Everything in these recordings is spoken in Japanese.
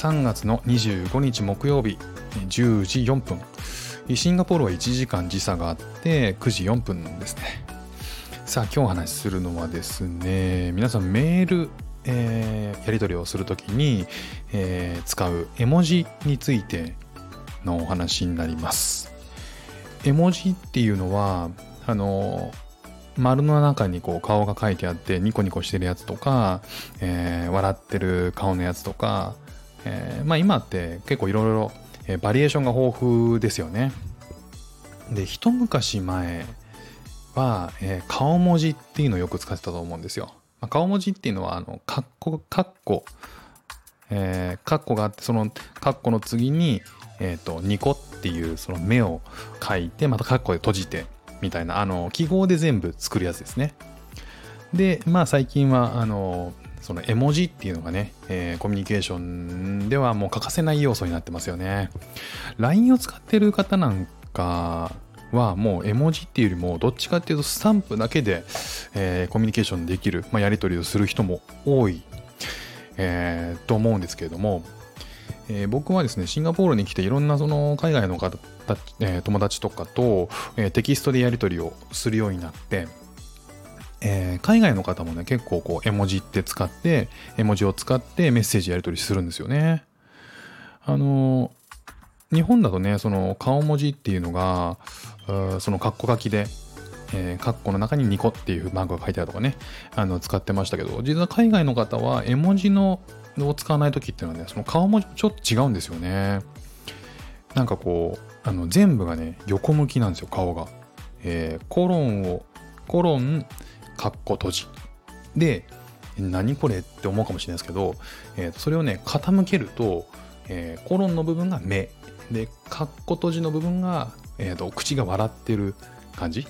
3月の25日木曜日10時4分。シンガポールは1時間時差があって9時4分ですね。さあ今日お話しするのはですね皆さんメール、えー、やり取りをするときに、えー、使う絵文字についてのお話になります。絵文字っていうのはあの丸の中にこう顔が書いてあってニコニコしてるやつとか、えー、笑ってる顔のやつとか、えー、まあ今って結構いろいろバリエーションが豊富ですよね。で一昔前は、えー、顔文字っていうのをよく使ってたと思うんですよ。まあ、顔文字っていうのはあのカッコカッコえー、カッコがあってそのカッコの次に、えーと、ニコっていうその目を書いてまたカッコで閉じてみたいなあの記号で全部作るやつですね。でまあ最近はあのその絵文字っていうのがね、えー、コミュニケーションではもう欠かせない要素になってますよね。LINE を使ってる方なんかはもう絵文字っていうよりもどっちかっていうとスタンプだけで、えー、コミュニケーションできる、まあ、やり取りをする人も多い、えー、と思うんですけれども、えー、僕はですねシンガポールに来ていろんなその海外の方えー、友達とかと、えー、テキストでやり取りをするようになって、えー、海外の方もね結構こう絵文字って使って絵文字を使ってメッセージやり取りするんですよね。あの日本だとねその顔文字っていうのがそのカッコ書きでえー、カッコの中にニコっていうマークが書いてあるとかね、あの使ってましたけど、実は海外の方は絵文字のを使わない時っていうのはね、その顔文字ちょっと違うんですよね。なんかこう、あの全部がね、横向きなんですよ、顔が。えー、コロンを、コロン、カッコ閉じ。で、何これって思うかもしれないですけど、えー、それをね、傾けると、えー、コロンの部分が目。で、カッコ閉じの部分が、えーと、口が笑ってる感じ。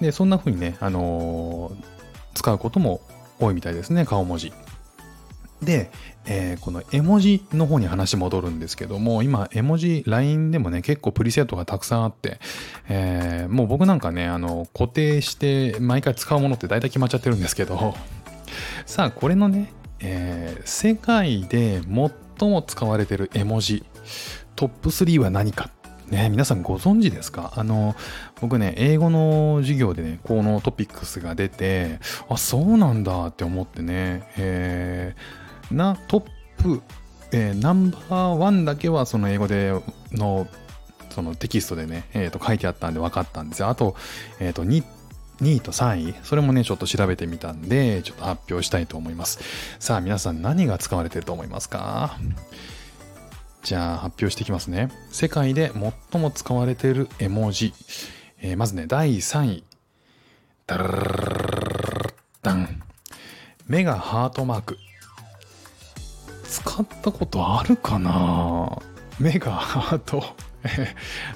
で、そんな風にね、あのー、使うことも多いみたいですね、顔文字。で、えー、この絵文字の方に話戻るんですけども、今、絵文字、LINE でもね、結構プリセットがたくさんあって、えー、もう僕なんかね、あの、固定して毎回使うものって大体決まっちゃってるんですけど、さあ、これのね、えー、世界で最も使われてる絵文字、トップ3は何か。ね、皆さんご存知ですか？あの、僕ね、英語の授業でね、このトピックスが出て、あ、そうなんだって思ってね、えーなトップ、えー、ナンバーワンだけはその英語でのそのテキストでね、えー、と書いてあったんで分かったんですよ。あと、えっ、ー、と2、2位と3位、それもね、ちょっと調べてみたんで、ちょっと発表したいと思います。さあ、皆さん何が使われてると思いますか？じゃあ、発表していきますね。世界で最も使われている絵文字。えー、まずね、第3位。ダルダン。目がハートマーク。使ったことあるかな？目がハート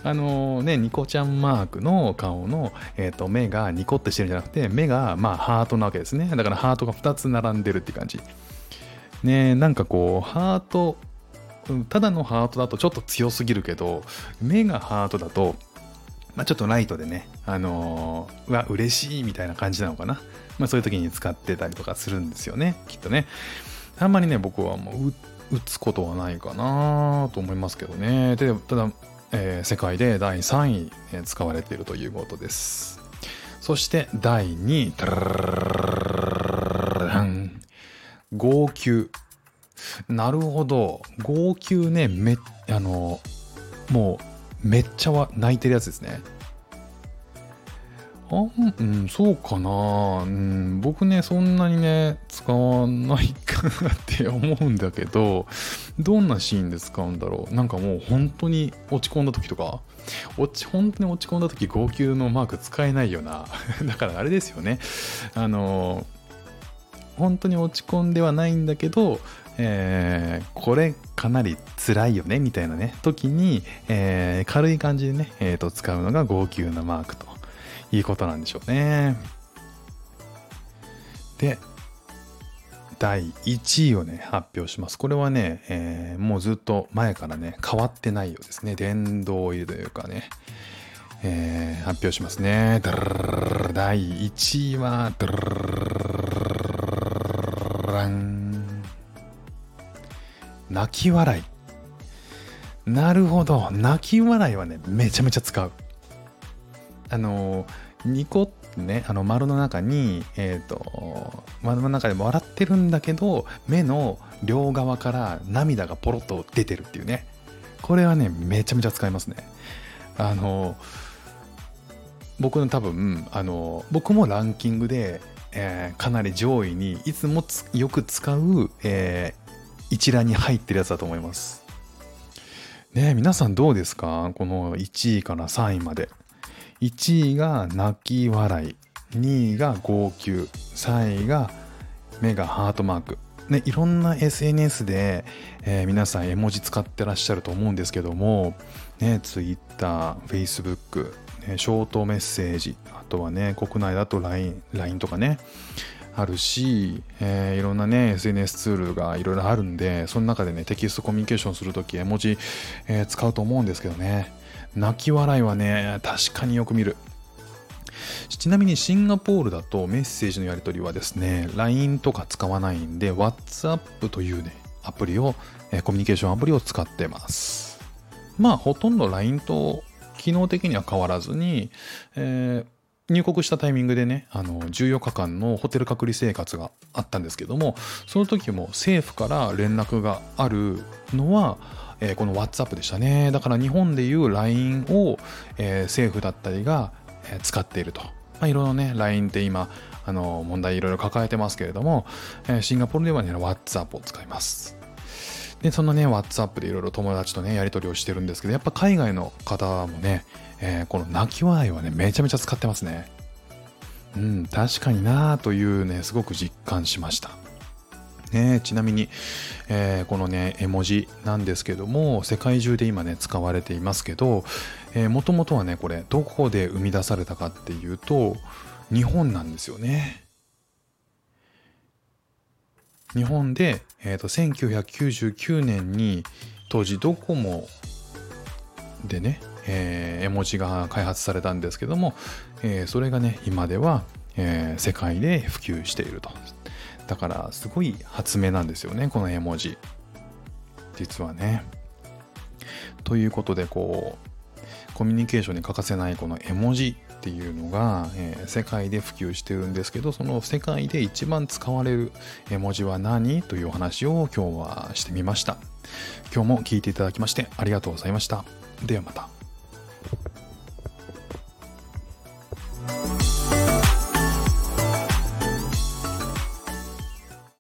あのね、ニコちゃんマークの顔の、えーと、目がニコってしてるんじゃなくて、目がまあハートなわけですね。だからハートが2つ並んでるって感じ。ねなんかこう、ハート、ただのハートだとちょっと強すぎるけど、目がハートだと、まあ、ちょっとライトでね、あのー、うわ、嬉しいみたいな感じなのかな。まあ、そういう時に使ってたりとかするんですよね、きっとね。あんまりね、僕はもう打つことはないかなと思いますけどね。で、ただ、えー、世界で第3位、えー、使われているということです。そして第2位、号泣。なるほど。号泣ね、め、あの、もう、めっちゃは泣いてるやつですね。あうん、そうかな、うん、僕ね、そんなにね、使わないかなって思うんだけど、どんなシーンで使うんだろう？なんかもう本当に落ち込んだ時とか、落ち、本当に落ち込んだ時、号泣のマーク使えないよな。だからあれですよね。あの、本当に落ち込んではないんだけど、えー、これかなり辛いよねみたいなね時に、えー、軽い感じでね、えーと使うのが号泣のマークということなんでしょうね。で、第1位をね、発表します。これはね、えー、もうずっと前からね、変わってないようですね。殿堂入りというかね、えー、発表しますね。第1位は、泣き笑いなるほど泣き笑いはねめちゃめちゃ使うあのニコってねあの丸の中にえっ、ー、と丸の中で笑ってるんだけど目の両側から涙がポロッと出てるっていうね。これはねめちゃめちゃ使いますね。あの僕の多分あの僕もランキングで、えー、かなり上位にいつもよく使う、えー、一覧に入ってるやつだと思います。ね皆さんどうですか？この1位から3位まで。1位が泣き笑い2位が号泣3位が目がハートマーク。ね、いろんな SNS で、えー、皆さん絵文字使ってらっしゃると思うんですけども、ね、Twitter、Facebook、ね、ショートメッセージ、あとはね、国内だと LINE, LINE とかね、あるし、えー、いろんなね、SNS ツールがいろいろあるんで、その中でね、テキストコミュニケーションするとき、絵文字、えー、使うと思うんですけどね、泣き笑いはね、確かによく見る。ちなみにシンガポールだとメッセージのやり取りはですね、LINE とか使わないんで、WhatsApp というね、アプリを、えコミュニケーションアプリを使ってます。まあ、ほとんど LINE と機能的には変わらずに、えー入国したタイミングでね、あの、14日間のホテル隔離生活があったんですけども、その時も政府から連絡があるのは、えー、この WhatsApp でしたね。だから日本でいう LINE を、えー、政府だったりが、使っていると。まあ、いろいろね、LINE って今、あの、問題いろいろ抱えてますけれども、えシンガポールではね、WhatsApp を使います。で、そのね、WhatsApp でいろいろ友達とね、やり取りをしてるんですけど、やっぱ海外の方もね、えこの泣き笑いはね、めちゃめちゃ使ってますね。うん、確かになぁというね、すごく実感しました。ね、ちなみに、えー、このね絵文字なんですけども世界中で今ね使われていますけどもともとはねこれどこで生み出されたかっていうと日本なんですよね。日本で、えーと、1999年に当時ドコモでね、えー、絵文字が開発されたんですけども、えー、それがね今では、えー、世界で普及していると。だからすごい発明なんですよねこの絵文字。実はね。ということでこうコミュニケーションに欠かせないこの絵文字っていうのが、えー、世界で普及してるんですけどその世界で一番使われる絵文字は何？というお話を今日はしてみました。今日も聞いていただきましてありがとうございました。ではまた。